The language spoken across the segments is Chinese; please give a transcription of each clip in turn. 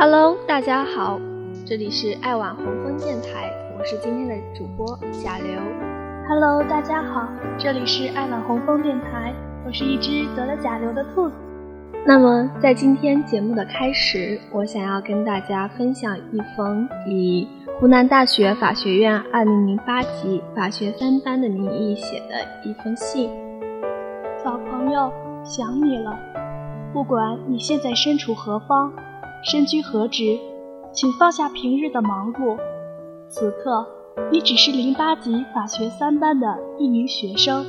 Hello，大家好，这里是爱晚红枫电台，我是今天的主播贾流。Hello，大家好，这里是爱晚红枫电台，我是一只得了甲流的兔子。那么，在今天节目的开始，我想要跟大家分享一封以湖南大学法学院2008级法学三班的名义写的一封信。老朋友，想你了。不管你现在身处何方，身居何职，请放下平日的忙碌。此刻，你只是零八级法学三班的一名学生。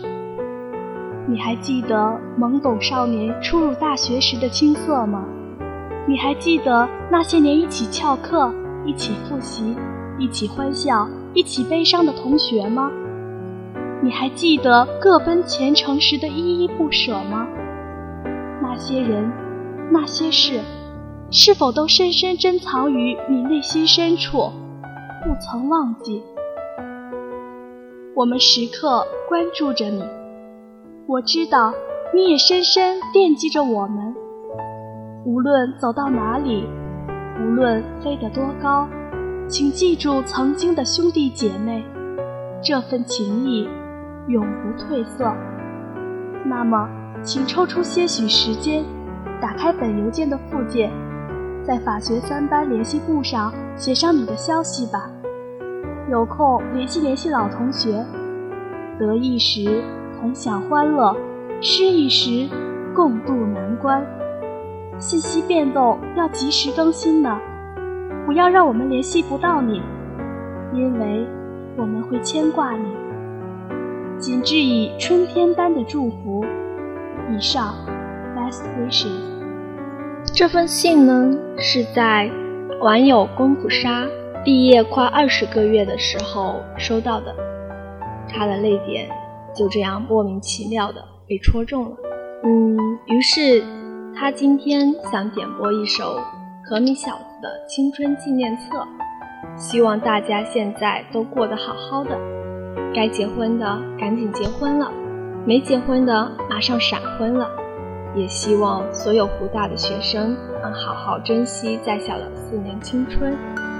你还记得懵懂少年初入大学时的青涩吗？你还记得那些年一起翘课、一起复习、一起欢笑、一起悲伤的同学吗？你还记得各奔前程时的依依不舍吗？那些人，那些事，是否都深深珍藏于你内心深处，不曾忘记？我们时刻关注着你。我知道你也深深惦记着我们。无论走到哪里，无论飞得多高，请记住曾经的兄弟姐妹，这份情谊永不褪色。那么，请抽出些许时间，打开本邮件的附件，在法学三班联系簿上写上你的消息吧。有空联系联系老同学，得意时。同享欢乐，失意时共度难关。信息变动要及时更新呢，不要让我们联系不到你，因为我们会牵挂你。谨致以春天般的祝福。以上，best wishes。这封信呢，是在网友公普沙毕业快二十个月的时候收到的，他的泪点。就这样莫名其妙的被戳中了，嗯，于是他今天想点播一首可米小子的青春纪念册，希望大家现在都过得好好的，该结婚的赶紧结婚了，没结婚的马上闪婚了，也希望所有湖大的学生能好好珍惜在校的四年青春。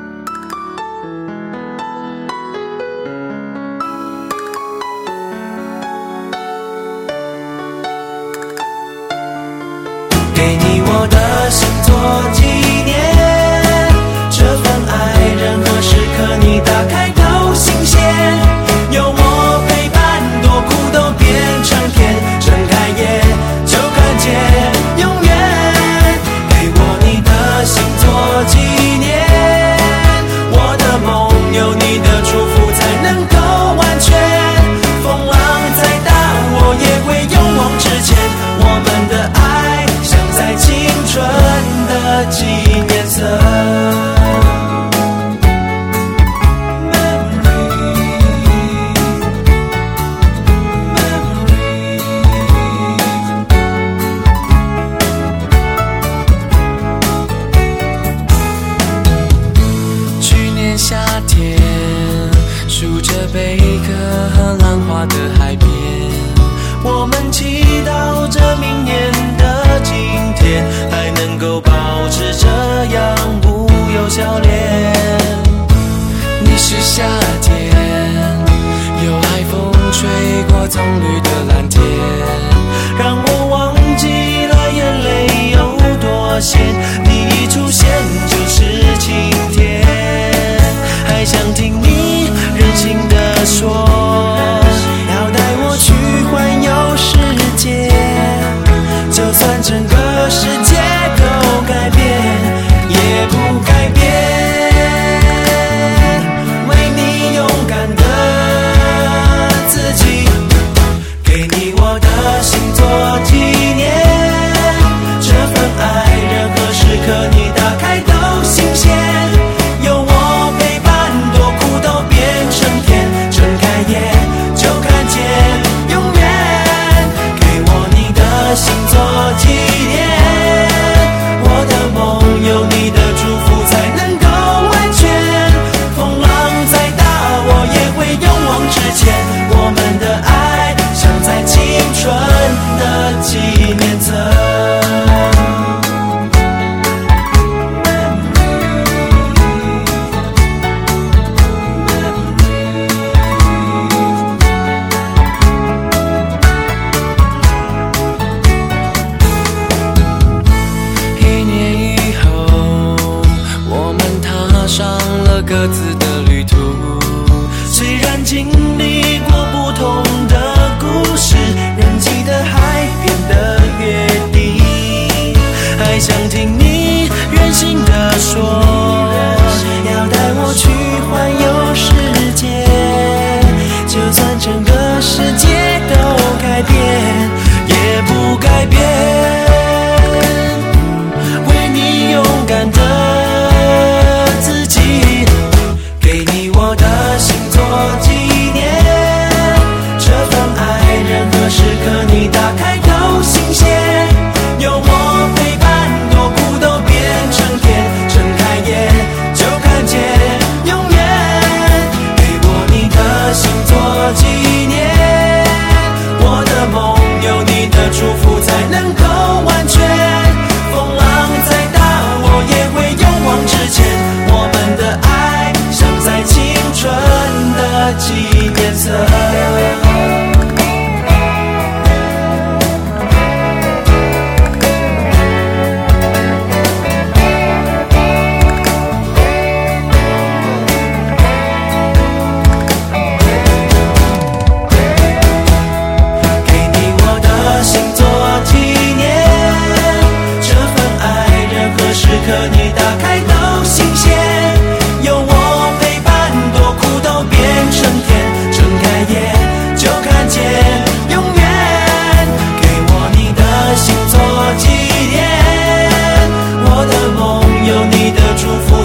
祝福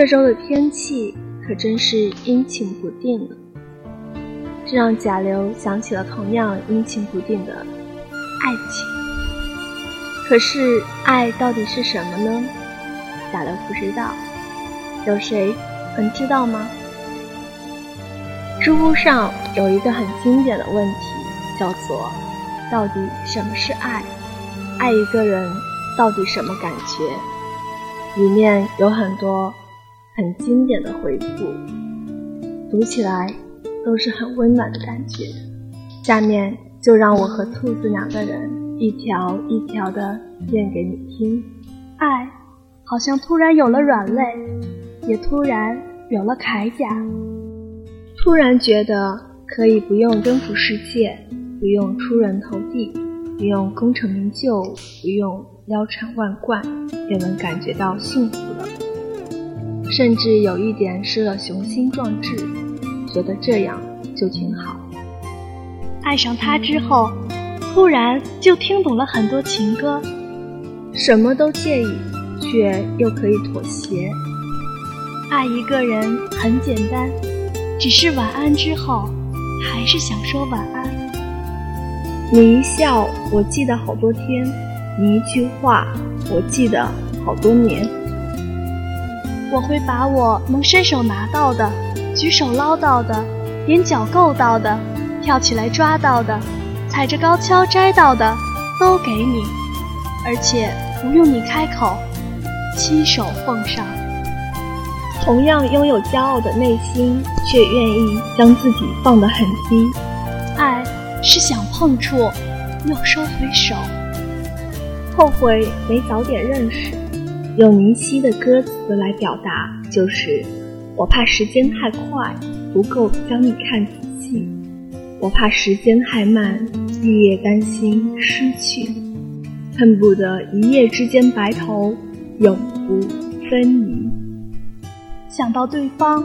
这周的天气可真是阴晴不定呢，这让贾流想起了同样阴晴不定的爱情。可是爱到底是什么呢？贾流不知道，有谁能知道吗？知乎上有一个很经典的问题，叫做“到底什么是爱？爱一个人到底什么感觉？”里面有很多很经典的回复，读起来都是很温暖的感觉。下面就让我和兔子两个人一条一条的念给你听。爱好像突然有了软肋，也突然有了铠甲。突然觉得可以不用征服世界，不用出人头地，不用功成名就，不用腰缠万贯，也能感觉到幸福了。甚至有一点失了雄心壮志，觉得这样就挺好。爱上他之后，突然就听懂了很多情歌，什么都介意，却又可以妥协。爱一个人很简单，只是晚安之后，还是想说晚安。你一笑，我记得好多天；你一句话，我记得好多年。我会把我能伸手拿到的、举手捞到的、踮脚够到的、跳起来抓到的、踩着高跷摘到的，都给你，而且不用你开口，亲手奉上。同样拥有骄傲的内心，却愿意将自己放得很低。爱是想碰触，又收回手。后悔没早点认识。用林夕的歌词来表达，就是我怕时间太快，不够将你看仔细；我怕时间太慢，日夜担心失去，恨不得一夜之间白头，永不分离。想到对方，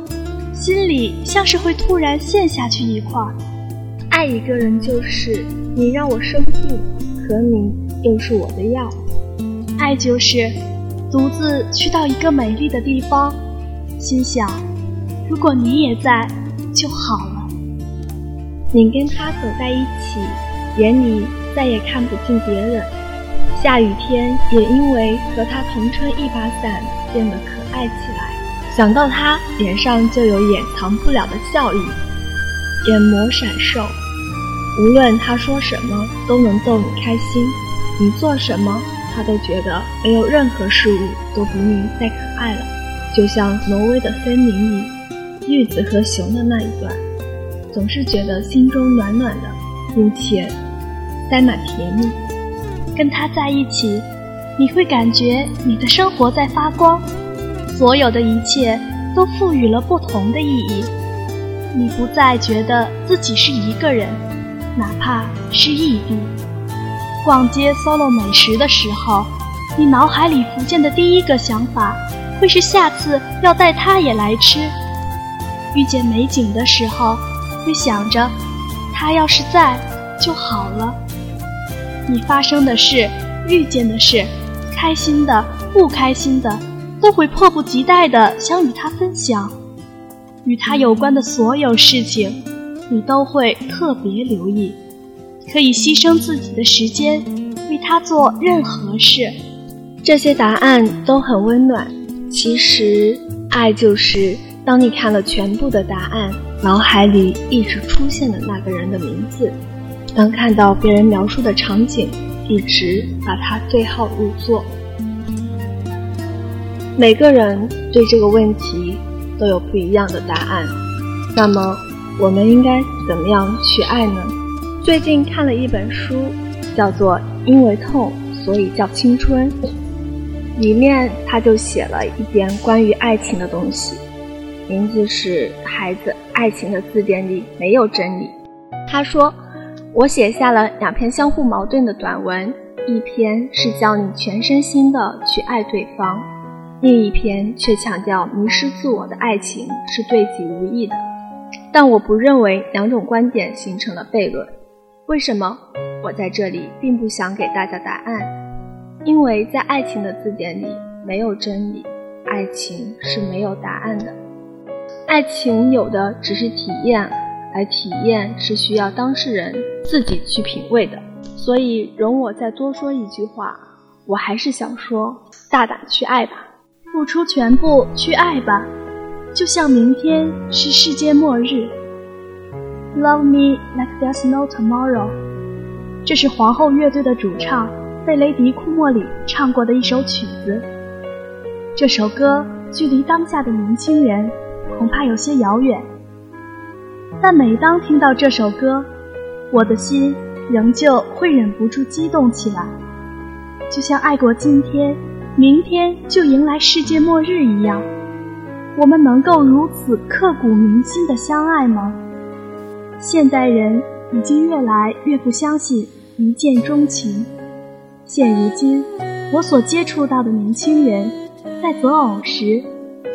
心里像是会突然陷下去一块。爱一个人就是你让我生病，可你又是我的药。爱就是。独自去到一个美丽的地方，心想：如果你也在就好了。你跟他走在一起，眼里再也看不见别人。下雨天也因为和他同撑一把伞变得可爱起来。想到他，脸上就有掩藏不了的笑意。眼眸闪烁，无论他说什么都能逗你开心，你做什么他都觉得没有任何事物都比你再可爱了。就像挪威的森林里，玉子和熊的那一段，总是觉得心中暖暖的，并且塞满甜蜜。跟他在一起，你会感觉你的生活在发光，所有的一切都赋予了不同的意义。你不再觉得自己是一个人，哪怕是异地。逛街 solo 美食的时候，你脑海里浮现的第一个想法，会是下次要带他也来吃。遇见美景的时候，会想着他要是在就好了。你发生的事、遇见的事，开心的、不开心的，都会迫不及待地想与他分享。与他有关的所有事情，你都会特别留意，可以牺牲自己的时间，为他做任何事。这些答案都很温暖。其实，爱就是当你看了全部的答案，脑海里一直出现的那个人的名字。当看到别人描述的场景，一直把它对号入座。每个人对这个问题都有不一样的答案。那么，我们应该怎么样去爱呢？最近看了一本书，叫做《因为痛，所以叫青春》，里面他就写了一点关于爱情的东西，名字是《孩子，爱情的字典里没有真理》。他说。我写下了两篇相互矛盾的短文，一篇是教你全身心的去爱对方，另一篇却强调迷失自我的爱情是对己无益的。但我不认为两种观点形成了悖论。为什么？我在这里并不想给大家答案，因为在爱情的字典里没有真理，爱情是没有答案的，爱情有的只是体验。而体验是需要当事人自己去品味的，所以容我再多说一句话，我还是想说：大胆去爱吧，付出全部去爱吧，就像明天是世界末日。Love me like there's no tomorrow，这是皇后乐队的主唱费雷迪库莫里唱过的一首曲子。这首歌距离当下的年轻人恐怕有些遥远。但每当听到这首歌，我的心仍旧会忍不住激动起来，就像爱过今天，明天就迎来世界末日一样。我们能够如此刻骨铭心的相爱吗？现代人已经越来越不相信一见钟情。现如今，我所接触到的年轻人，在择偶时，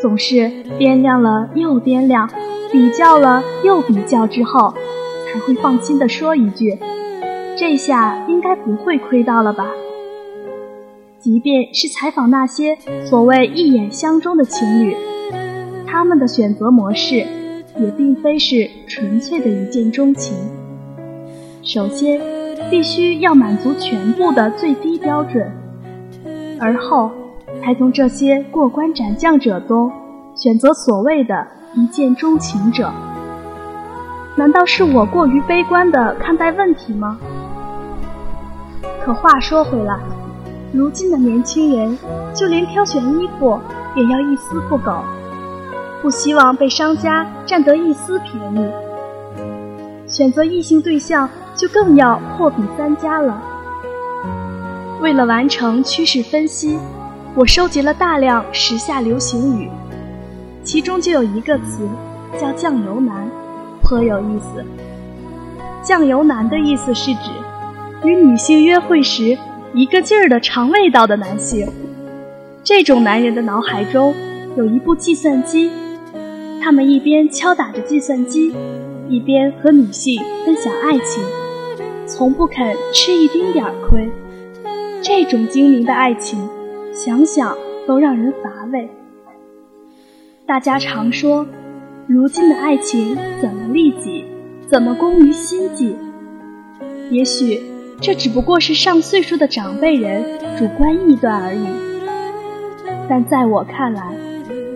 总是掂量了又掂量。比较了又比较之后，才会放心地说一句：“这下应该不会亏到了吧？”即便是采访那些所谓一眼相中的情侣，他们的选择模式也并非是纯粹的一见钟情。首先，必须要满足全部的最低标准，而后才从这些过关斩将者中选择所谓的。一见钟情者，难道是我过于悲观的看待问题吗？可话说回来，如今的年轻人，就连挑选衣服也要一丝不苟，不希望被商家占得一丝便宜。选择异性对象就更要货比三家了。为了完成趋势分析，我收集了大量时下流行语。其中就有一个词叫“酱油男”，颇有意思。酱油男的意思是指与女性约会时一个劲儿的尝味道的男性。这种男人的脑海中有一部计算机，他们一边敲打着计算机，一边和女性分享爱情，从不肯吃一丁点儿亏。这种精明的爱情，想想都让人乏味。大家常说，如今的爱情怎么利己，怎么功于心计？也许这只不过是上岁数的长辈人主观臆断而已。但在我看来，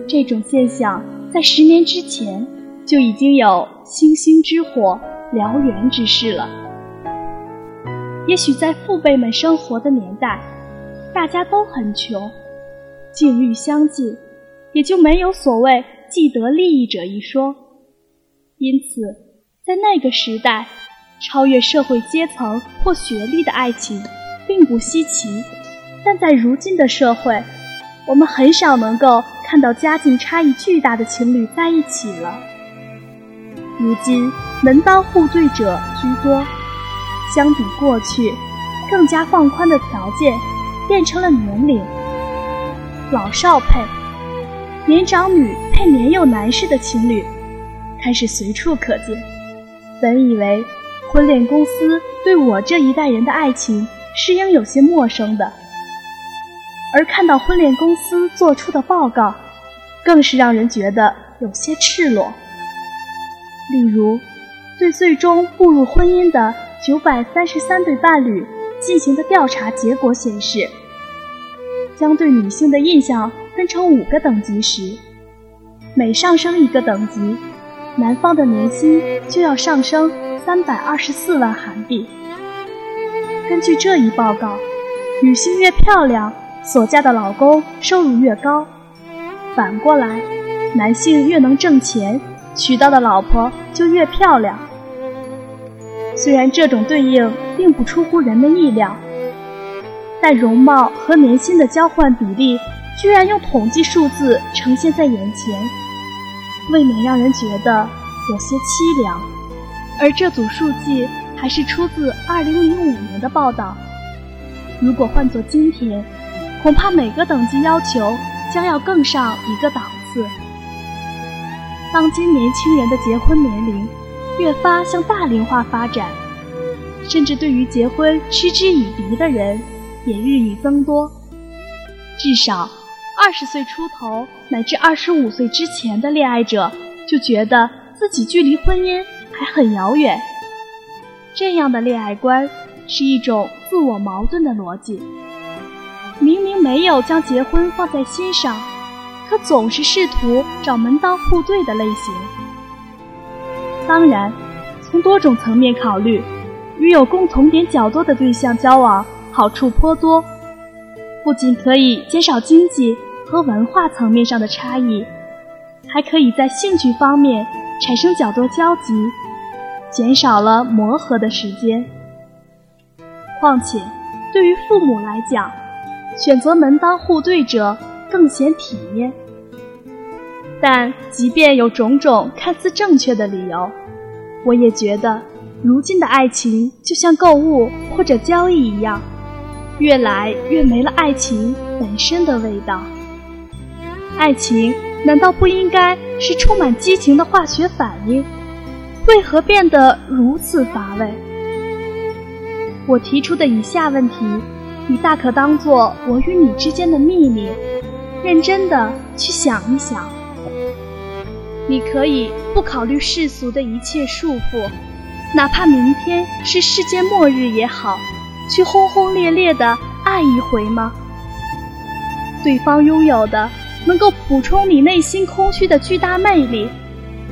这种现象在十年之前就已经有星星之火燎原之势了。也许在父辈们生活的年代，大家都很穷，境遇相近，也就没有所谓既得利益者一说。因此，在那个时代，超越社会阶层或学历的爱情并不稀奇。但在如今的社会，我们很少能够看到家境差异巨大的情侣在一起了。如今门当户对者居多，相比过去，更加放宽的条件变成了年龄，老少配、年长女配年幼男士的情侣开始随处可见。本以为婚恋公司对我这一代人的爱情是应有些陌生的。而看到婚恋公司做出的报告，更是让人觉得有些赤裸。例如，对最终步入婚姻的九百三十三对伴侣进行的调查结果显示，将对女性的印象分成五个等级时，每上升一个等级，男方的年薪就要上升三百二十四万韩币。根据这一报告，女性越漂亮。所嫁的老公收入越高，反过来，男性越能挣钱，娶到的老婆就越漂亮。虽然这种对应并不出乎人们意料，但容貌和年薪的交换比例居然用统计数字呈现在眼前，未免让人觉得有些凄凉。而这组数据还是出自2005年的报道，如果换作今天。恐怕每个等级要求将要更上一个档次。当今年轻人的结婚年龄越发向大龄化发展，甚至对于结婚嗤之以鼻的人也日益增多。至少二十岁出头乃至二十五岁之前的恋爱者就觉得自己距离婚姻还很遥远。这样的恋爱观是一种自我矛盾的逻辑。明明没有将结婚放在心上，可总是试图找门当户对的类型。当然，从多种层面考虑，与有共同点较多的对象交往好处颇多，不仅可以减少经济和文化层面上的差异，还可以在兴趣方面产生较多交集，减少了磨合的时间。况且，对于父母来讲，选择门当户对者更显体面，但即便有种种看似正确的理由，我也觉得，如今的爱情就像购物或者交易一样，越来越没了爱情本身的味道。爱情难道不应该是充满激情的化学反应？为何变得如此乏味？我提出的以下问题。你大可当做我与你之间的秘密，认真的去想一想。你可以不考虑世俗的一切束缚，哪怕明天是世界末日也好，去轰轰烈烈的爱一回吗？对方拥有的能够补充你内心空虚的巨大魅力，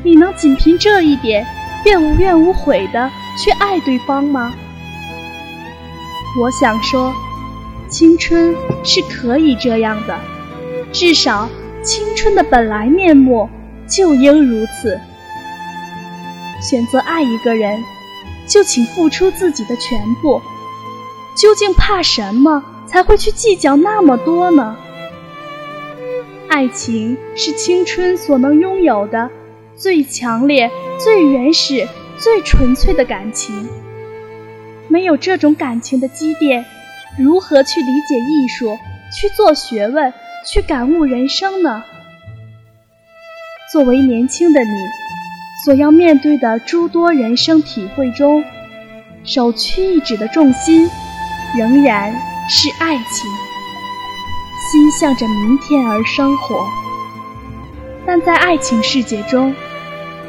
你能仅凭这一点便无怨无悔的去爱对方吗？我想说。青春是可以这样的，至少青春的本来面目就应如此。选择爱一个人，就请付出自己的全部。究竟怕什么才会去计较那么多呢？爱情是青春所能拥有的最强烈、最原始、最纯粹的感情。没有这种感情的积淀。如何去理解艺术，去做学问，去感悟人生呢？作为年轻的你，所要面对的诸多人生体会中，首屈一指的重心，仍然是爱情。心向着明天而生活，但在爱情世界中，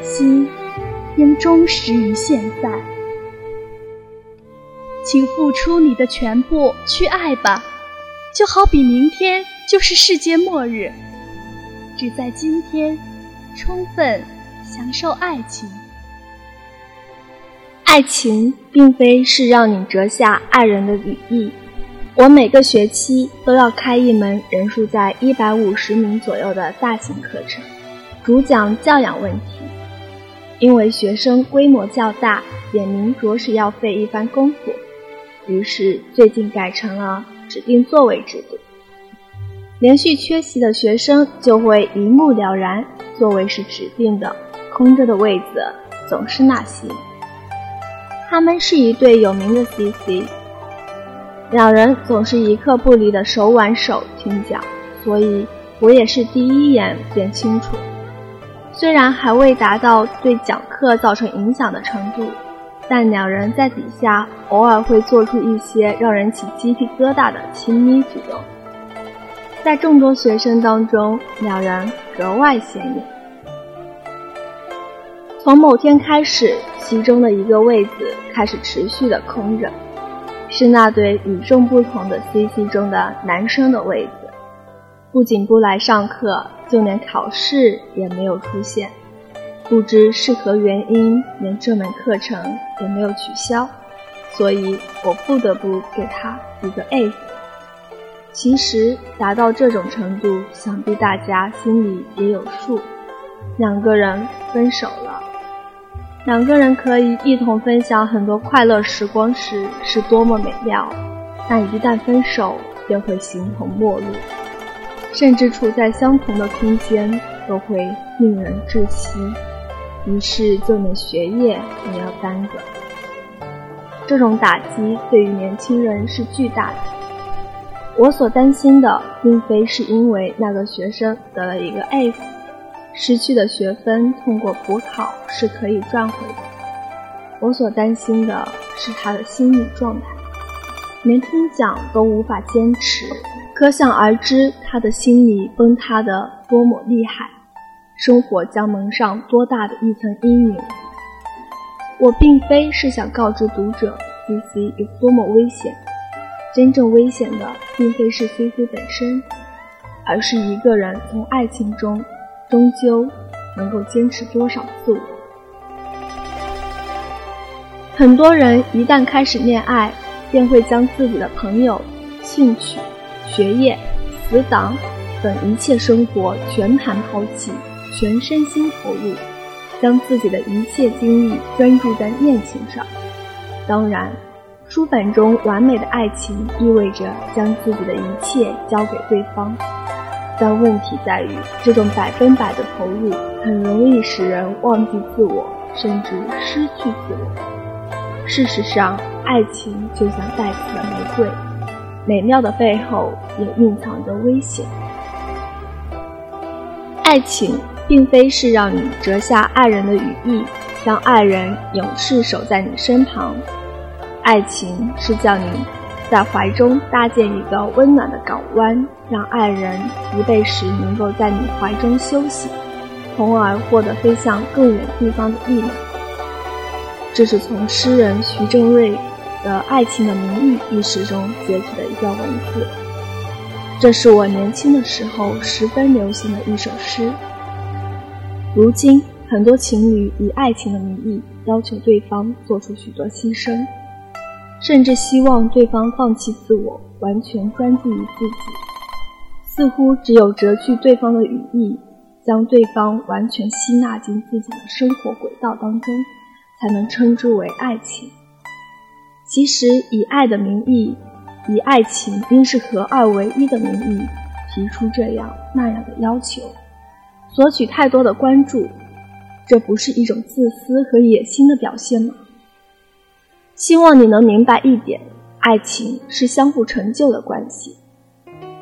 心应忠实于现在。请付出你的全部去爱吧，就好比明天就是世界末日，只在今天充分享受爱情。爱情并非是让你折下爱人的羽翼。我每个学期都要开一门人数在一百五十名左右的大型课程，主讲教养问题。因为学生规模较大，点名着实要费一番功夫，于是最近改成了指定座位制度。连续缺席的学生就会一目了然，座位是指定的，空着的位子总是那些。他们是一对有名的 CC，两人总是一刻不离的手挽手听讲，所以我也是第一眼便清楚。虽然还未达到对讲课造成影响的程度，但两人在底下偶尔会做出一些让人起鸡皮疙瘩的亲昵举动。在众多学生当中，两人格外显眼。从某天开始，其中的一个位子开始持续的空着，是那对与众不同的 CC 中的男生的位子。不仅不来上课，就连考试也没有出现。不知是何原因，连这门课程也没有取消，所以我不得不给他一个 A。其实达到这种程度，想必大家心里也有数。两个人分手了，两个人可以一同分享很多快乐时光时，是多么美妙。但一旦分手，便会形同陌路，甚至处在相同的空间都会令人窒息。于是，就连学业也要耽搁。这种打击对于年轻人是巨大的。我所担心的，并非是因为那个学生得了一个 F，失去的学分通过补考是可以赚回的。我所担心的是他的心理状态，连听讲都无法坚持，可想而知他的心理崩塌的多么厉害，生活将蒙上多大的一层阴影。我并非是想告知读者 CC 有多么危险。真正危险的，并非是 CC 本身，而是一个人从爱情中，终究能够坚持多少自我。很多人一旦开始恋爱，便会将自己的朋友、兴趣、学业、死党等一切生活全盘抛弃，全身心投入，将自己的一切精力专注在恋情上。当然。书本中完美的爱情意味着将自己的一切交给对方，但问题在于，这种百分百的投入很容易使人忘记自我，甚至失去自我。事实上，爱情就像带刺的玫瑰，美妙的背后也蕴藏着危险。爱情并非是让你折下爱人的羽翼，让爱人永世守在你身旁。爱情是叫你在怀中搭建一个温暖的港湾，让爱人疲惫时能够在你怀中休息，从而获得飞向更远地方的力量。这是从诗人徐正瑞的《爱情的名义》一诗中截取的一段文字。这是我年轻的时候十分流行的一首诗。如今，很多情侣以爱情的名义要求对方做出许多牺牲。甚至希望对方放弃自我，完全专注于自己。似乎只有折去对方的羽翼，将对方完全吸纳进自己的生活轨道当中，才能称之为爱情。其实，以爱的名义，以爱情应是合二为一的名义，提出这样那样的要求，索取太多的关注，这不是一种自私和野心的表现吗？希望你能明白一点，爱情是相互成就的关系。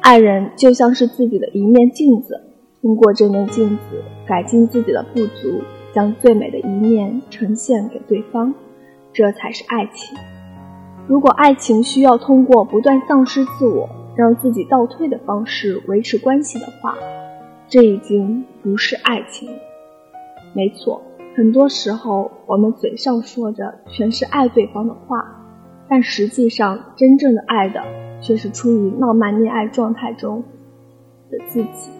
爱人就像是自己的一面镜子，通过这面镜子改进自己的不足，将最美的一面呈现给对方，这才是爱情。如果爱情需要通过不断丧失自我，让自己倒退的方式维持关系的话，这已经不是爱情。没错。很多时候，我们嘴上说着全是爱对方的话，但实际上真正的爱的却是处于浪漫恋爱状态中的自己，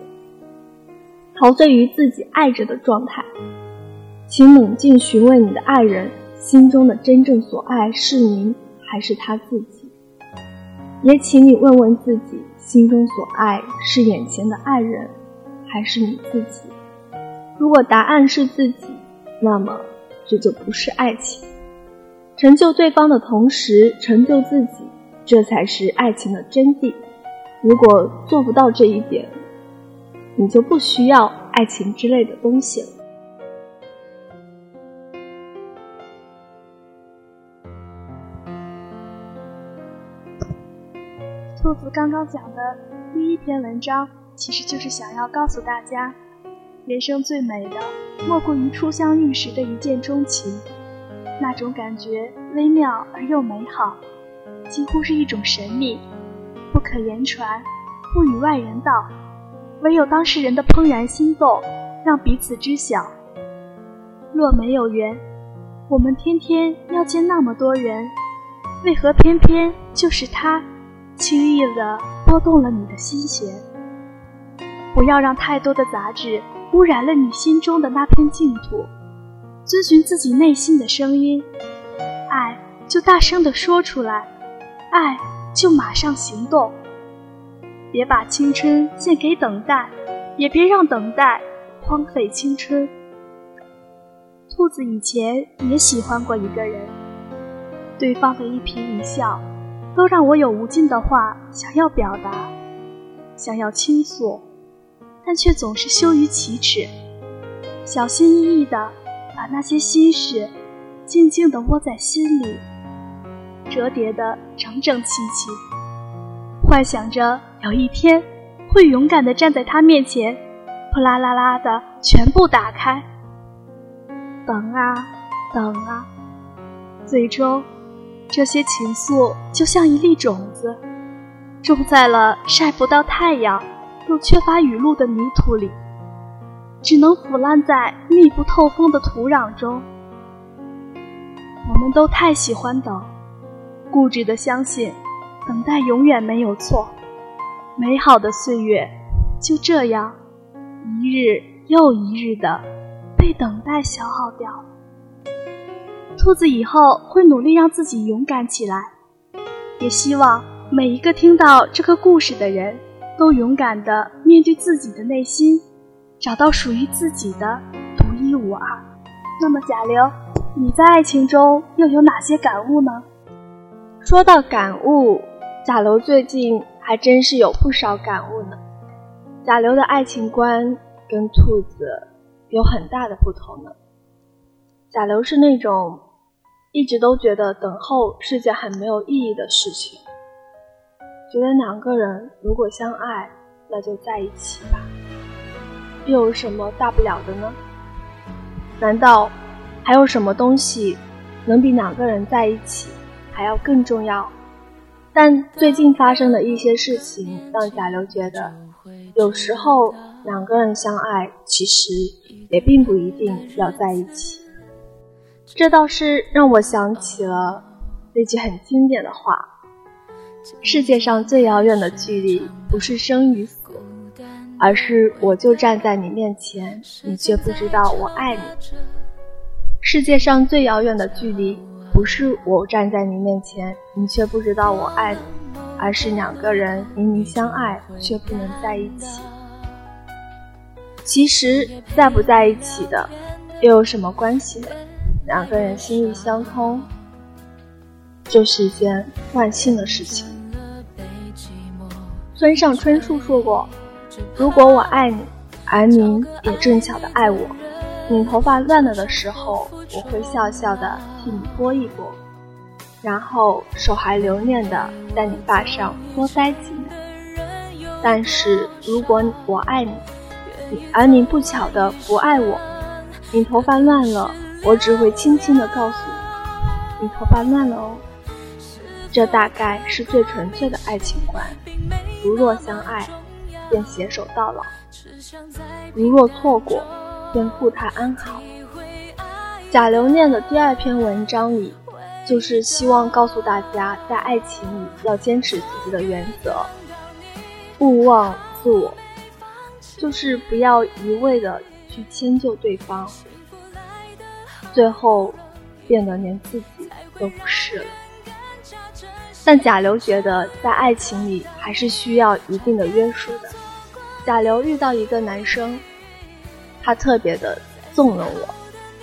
陶醉于自己爱着的状态。请冷静询问你的爱人，心中的真正所爱是您还是他自己？也请你问问自己，心中所爱是眼前的爱人，还是你自己？如果答案是自己，那么这就不是爱情。成就对方的同时，成就自己，这才是爱情的真谛。如果做不到这一点，你就不需要爱情之类的东西了。兔子刚刚讲的第一篇文章，其实就是想要告诉大家，人生最美的莫过于初相遇时的一见钟情，那种感觉微妙而又美好，几乎是一种神秘，不可言传，不与外人道。唯有当事人的怦然心动，让彼此知晓。若没有缘，我们天天要见那么多人，为何偏偏就是他，轻易地拨动了你的心弦？不要让太多的杂质污染了你心中的那片净土，遵循自己内心的声音，爱就大声地说出来，爱就马上行动。别把青春献给等待，也别让等待荒废青春。兔子以前也喜欢过一个人，对方的一颦一笑，都让我有无尽的话想要表达，想要倾诉，但却总是羞于启齿，小心翼翼地把那些心事静静地窝在心里，折叠得整整齐齐。幻想着有一天会勇敢地站在他面前，扑啦啦啦的全部打开。等啊等啊，最终这些情愫就像一粒种子，种在了晒不到太阳又缺乏雨露的泥土里，只能腐烂在密不透风的土壤中。我们都太喜欢等，固执的相信。等待永远没有错，美好的岁月就这样一日又一日的被等待消耗掉。兔子以后会努力让自己勇敢起来，也希望每一个听到这个故事的人都勇敢的面对自己的内心，找到属于自己的独一无二。那么，贾流，你在爱情中又有哪些感悟呢？说到感悟。贾流最近还真是有不少感悟呢。贾流的爱情观跟兔子有很大的不同呢。贾流是那种一直都觉得等候是件很没有意义的事情，觉得两个人如果相爱，那就在一起吧，又有什么大不了的呢？难道还有什么东西能比两个人在一起还要更重要？但最近发生的一些事情，让贾流觉得，有时候两个人相爱，其实也并不一定要在一起。这倒是让我想起了那句很经典的话：世界上最遥远的距离，不是生与死，而是我就站在你面前，你却不知道我爱你。世界上最遥远的距离。不是我站在你面前，你却不知道我爱你，而是两个人明明相爱却不能在一起。其实，在不在一起的，又有什么关系呢？两个人心意相通，就是一件万幸的事情。村上春树说过：“如果我爱你，而你也正巧的爱我。”你头发乱了的时候，我会笑笑的替你拨一拨，然后手还留恋的在你发上多塞几枚。但是如果我爱你，而你不巧的不爱我，你头发乱了，我只会轻轻的告诉你，你头发乱了哦。这大概是最纯粹的爱情观：如若相爱，便携手到老；如若错过。便护他安好。贾留念的第二篇文章里，就是希望告诉大家，在爱情里要坚持自己的原则，勿忘自我，就是不要一味的去迁就对方。最后变得连自己都不是了。但贾流觉得在爱情里还是需要一定的约束的。贾流遇到一个男生，他特别的纵容我，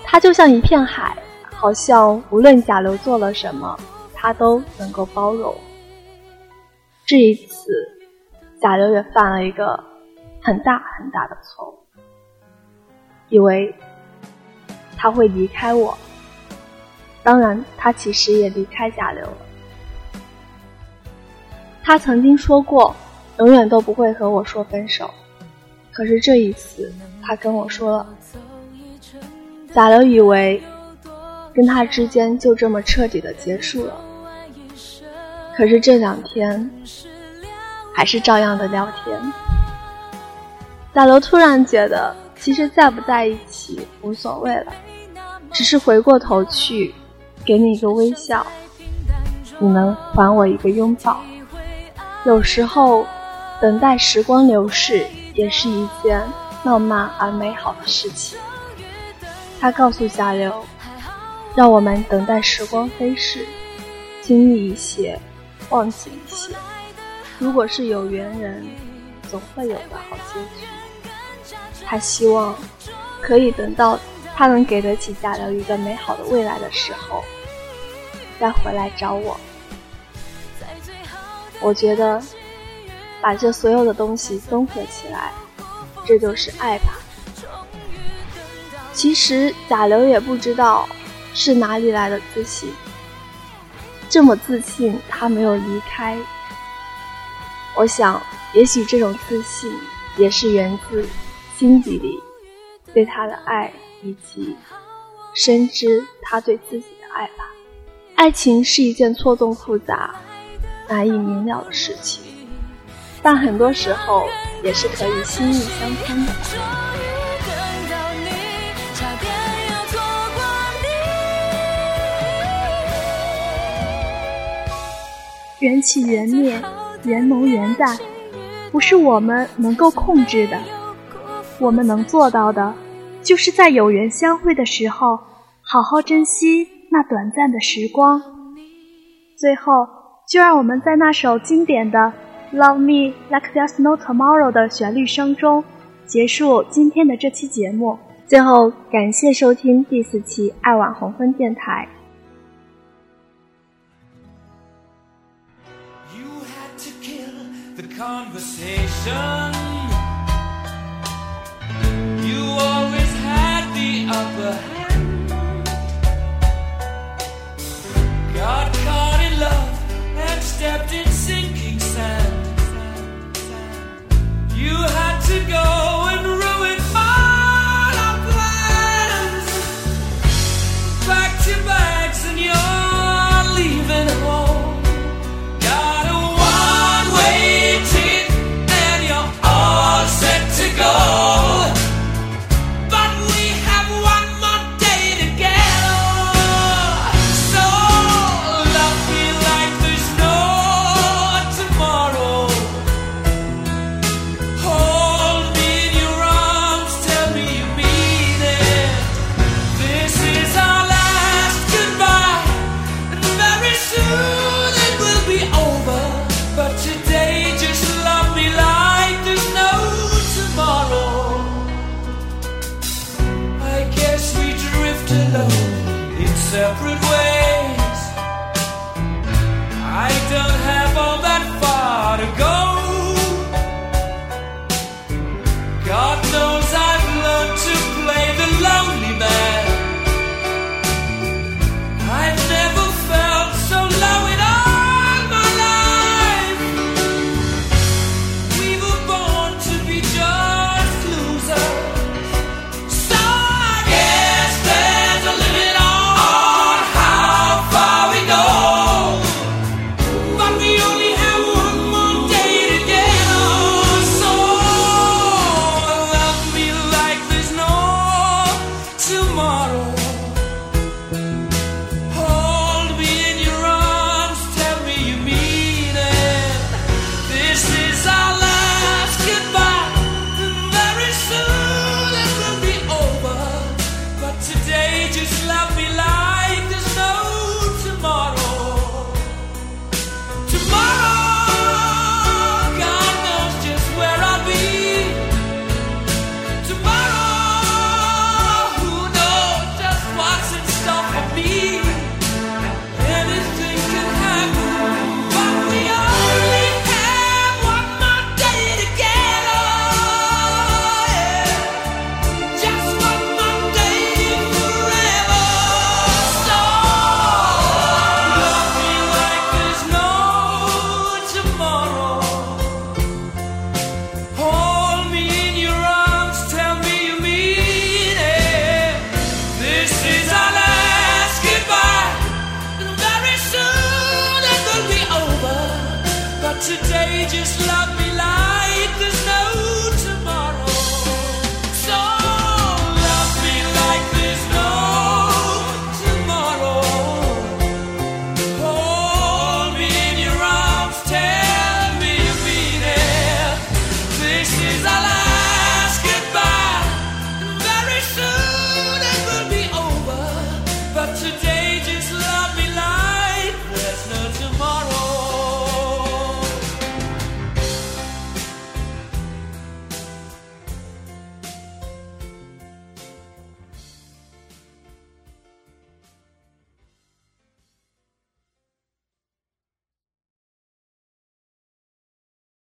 他就像一片海，好像无论贾流做了什么，他都能够包容。这一次，贾流也犯了一个很大很大的错误，以为他会离开我。当然，他其实也离开贾流了。他曾经说过，永远都不会和我说分手。可是这一次，他跟我说了。贾流以为跟他之间就这么彻底的结束了。可是这两天，还是照样的聊天。贾流突然觉得，其实在不在一起无所谓了，只是回过头去，给你一个微笑，你能还我一个拥抱。有时候，等待时光流逝也是一件浪漫而美好的事情。他告诉贾流，让我们等待时光飞逝，经历一些，忘记一些。如果是有缘人，总会有个好结局。他希望可以等到他能给得起贾流一个美好的未来的时候，再回来找我。我觉得，把这所有的东西综合起来，这就是爱吧。其实贾流也不知道是哪里来的自信，这么自信他没有离开。我想，也许这种自信也是源自心底里对他的爱，以及深知他对自己的爱吧。爱情是一件错综复杂。难以明了的事情，但很多时候也是可以心意相通的。缘起缘灭，缘浓缘淡，不是我们能够控制的。我们能做到的，就是在有缘相会的时候，好好珍惜那短暂的时光。最后。就让我们在那首经典的《Love Me Like There's No Tomorrow》的旋律声中结束今天的这期节目。最后，感谢收听第四期爱晚红枫电台。you always had the upper hand stepped in